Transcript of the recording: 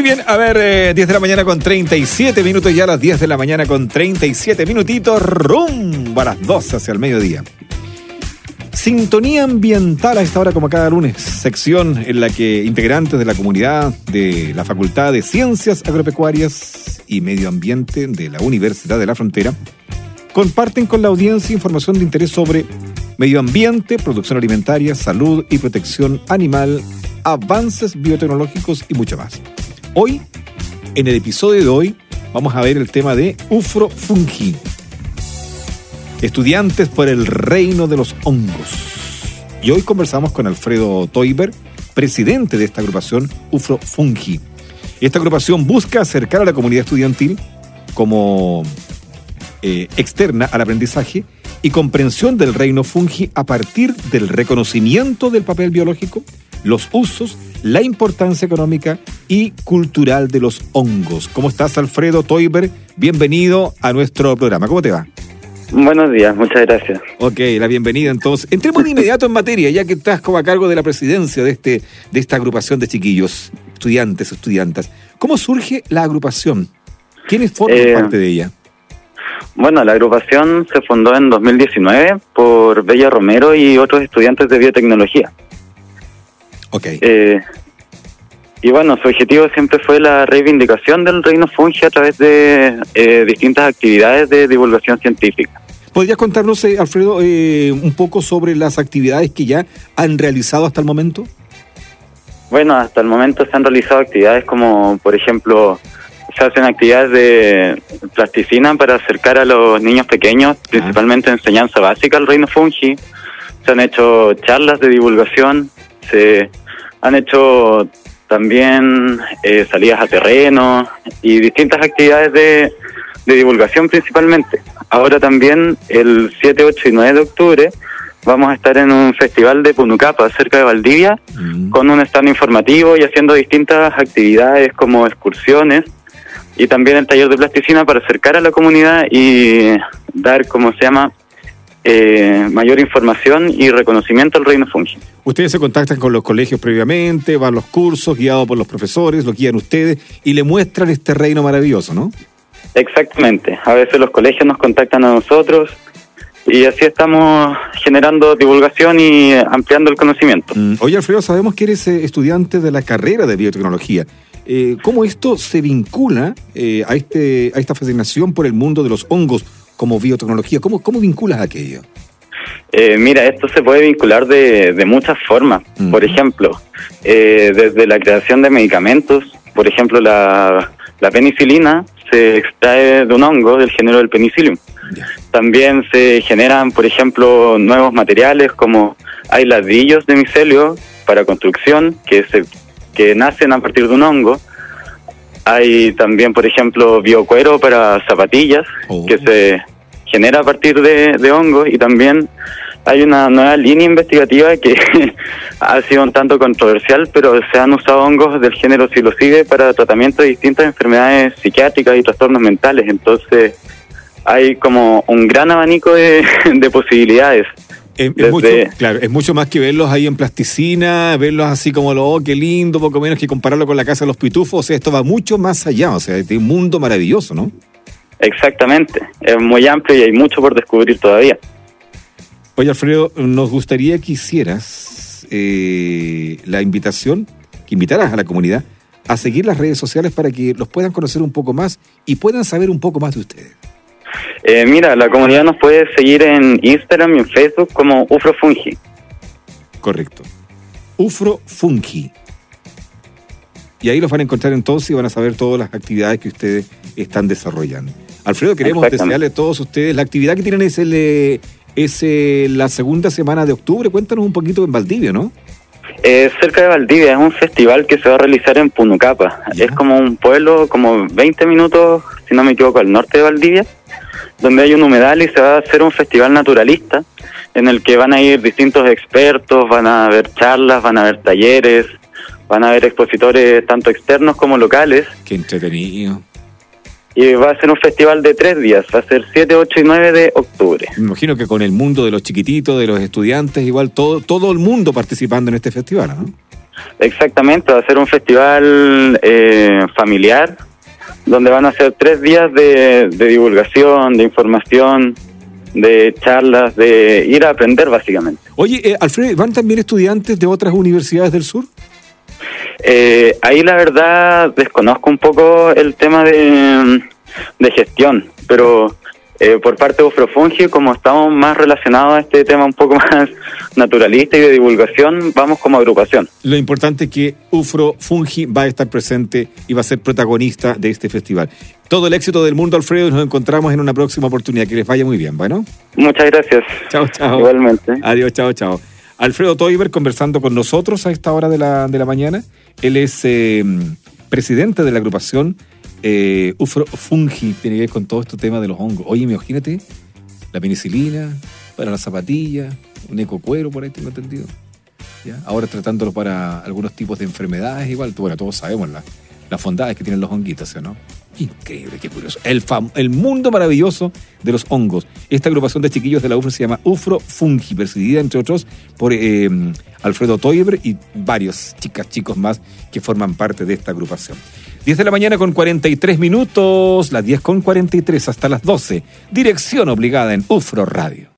Muy bien, a ver, eh, 10 de la mañana con 37 minutos, ya a las 10 de la mañana con 37 minutitos, rumbo a las 12 hacia el mediodía. Sintonía ambiental a esta hora como cada lunes, sección en la que integrantes de la comunidad de la Facultad de Ciencias Agropecuarias y Medio Ambiente de la Universidad de la Frontera comparten con la audiencia información de interés sobre medio ambiente, producción alimentaria, salud y protección animal, avances biotecnológicos y mucho más. Hoy, en el episodio de hoy, vamos a ver el tema de Ufrofungi. Estudiantes por el reino de los hongos. Y hoy conversamos con Alfredo Toiber, presidente de esta agrupación Ufrofungi. Esta agrupación busca acercar a la comunidad estudiantil como eh, externa al aprendizaje y comprensión del reino fungi a partir del reconocimiento del papel biológico, los usos, la importancia económica y cultural de los hongos. ¿Cómo estás, Alfredo Toiber? Bienvenido a nuestro programa. ¿Cómo te va? Buenos días, muchas gracias. Ok, la bienvenida entonces. Entremos de inmediato en materia, ya que estás como a cargo de la presidencia de, este, de esta agrupación de chiquillos, estudiantes, estudiantas. ¿Cómo surge la agrupación? ¿Quiénes forman Eh, parte de ella? Bueno, la agrupación se fundó en 2019 por Bella Romero y otros estudiantes de biotecnología. Ok. Eh, y bueno, su objetivo siempre fue la reivindicación del reino fungi a través de eh, distintas actividades de divulgación científica. ¿Podrías contarnos, eh, Alfredo, eh, un poco sobre las actividades que ya han realizado hasta el momento? Bueno, hasta el momento se han realizado actividades como, por ejemplo, se hacen actividades de plasticina para acercar a los niños pequeños, principalmente enseñanza básica al reino fungi. Se han hecho charlas de divulgación, se han hecho también eh, salidas a terreno y distintas actividades de, de divulgación principalmente. Ahora también el 7, 8 y 9 de octubre vamos a estar en un festival de Punucapa cerca de Valdivia Mm. con un stand informativo y haciendo distintas actividades como excursiones y también el taller de plasticina para acercar a la comunidad y dar, como se llama, eh, mayor información y reconocimiento al reino fungi. Ustedes se contactan con los colegios previamente, van los cursos guiados por los profesores, lo guían ustedes y le muestran este reino maravilloso, ¿no? Exactamente. A veces los colegios nos contactan a nosotros y así estamos generando divulgación y ampliando el conocimiento. Mm, Oye, Alfredo, sabemos que eres eh, estudiante de la carrera de biotecnología. Eh, ¿Cómo esto se vincula eh, a, este, a esta fascinación por el mundo de los hongos como biotecnología? ¿Cómo, cómo vinculas aquello? Eh, mira, esto se puede vincular de, de muchas formas. Mm. Por ejemplo, eh, desde la creación de medicamentos, por ejemplo, la, la penicilina se extrae de un hongo del género del penicillium. También se generan, por ejemplo, nuevos materiales como hay ladrillos de micelio para construcción que se que nacen a partir de un hongo. Hay también, por ejemplo, biocuero para zapatillas Oh. que se genera a partir de, de hongos y también hay una nueva línea investigativa que ha sido un tanto controversial, pero se han usado hongos del género psilocibe para tratamiento de distintas enfermedades psiquiátricas y trastornos mentales. Entonces hay como un gran abanico de, de posibilidades. Es, mucho, claro, es mucho más que verlos ahí en plasticina, verlos así como lo, oh, qué lindo, poco menos que compararlo con la casa de los pitufos. O sea, esto va mucho más allá, o sea, es un mundo maravilloso, ¿no? Exactamente, es muy amplio y hay mucho por descubrir todavía. Oye, Alfredo, nos gustaría que hicieras eh, la invitación, que invitaras a la comunidad a seguir las redes sociales para que los puedan conocer un poco más y puedan saber un poco más de ustedes. Eh, mira, la comunidad nos puede seguir en Instagram y en Facebook como Ufrofungi. Correcto. Ufro Fungi. Y ahí los van a encontrar entonces y van a saber todas las actividades que ustedes están desarrollando. Alfredo, queremos desearle a todos ustedes, la actividad que tienen es, el, eh, es eh, la segunda semana de octubre. Cuéntanos un poquito en Valdivia, ¿no? Eh, cerca de Valdivia es un festival que se va a realizar en Punucapa. Es como un pueblo, como 20 minutos, si no me equivoco, al norte de Valdivia, donde hay un humedal y se va a hacer un festival naturalista en el que van a ir distintos expertos, van a haber charlas, van a haber talleres, van a haber expositores tanto externos como locales Qué entretenido. Y va a ser un festival de tres días, va a ser 7, 8 y 9 de octubre. Me imagino que con el mundo de los chiquititos, de los estudiantes, igual todo, todo el mundo participando en este festival, ¿no? Exactamente, va a ser un festival eh, familiar donde van a ser tres días de, divulgación, de información, de charlas, de ir a aprender básicamente. Oye, eh, Alfredo, ¿van también estudiantes de otras universidades del sur? Eh, ahí la verdad desconozco un poco el tema de, de gestión, pero eh, por parte de Ufrofungi, como estamos más relacionados a este tema un poco más naturalista y de divulgación, vamos como agrupación. Lo importante es que Ufrofungi va a estar presente y va a ser protagonista de este festival. Todo el éxito del mundo, Alfredo, y nos encontramos en una próxima oportunidad. Que les vaya muy bien, ¿bueno? Muchas gracias. Chao, chao. Igualmente. Adiós, chao, chao. Alfredo Toiber conversando con nosotros a esta hora de la, de la mañana. Él es eh, presidente de la agrupación eh, ufro fungi tiene que ver con todo este tema de los hongos. Oye, imagínate, la penicilina para las zapatillas, un ecocuero por ahí tengo entendido. ¿Ya? Ahora tratándolo para algunos tipos de enfermedades, igual, bueno, todos sabemos las, las bondades que tienen los honguitos, ¿no? Increíble, qué curioso. El, el mundo maravilloso de los hongos. Esta agrupación de chiquillos de la UFRO se llama UFRO Fungi, presidida entre otros por eh, Alfredo Toiber y varios chicas, chicos más que forman parte de esta agrupación. 10 de la mañana con 43 minutos, las 10 con 43 hasta las 12. Dirección obligada en UFRO Radio.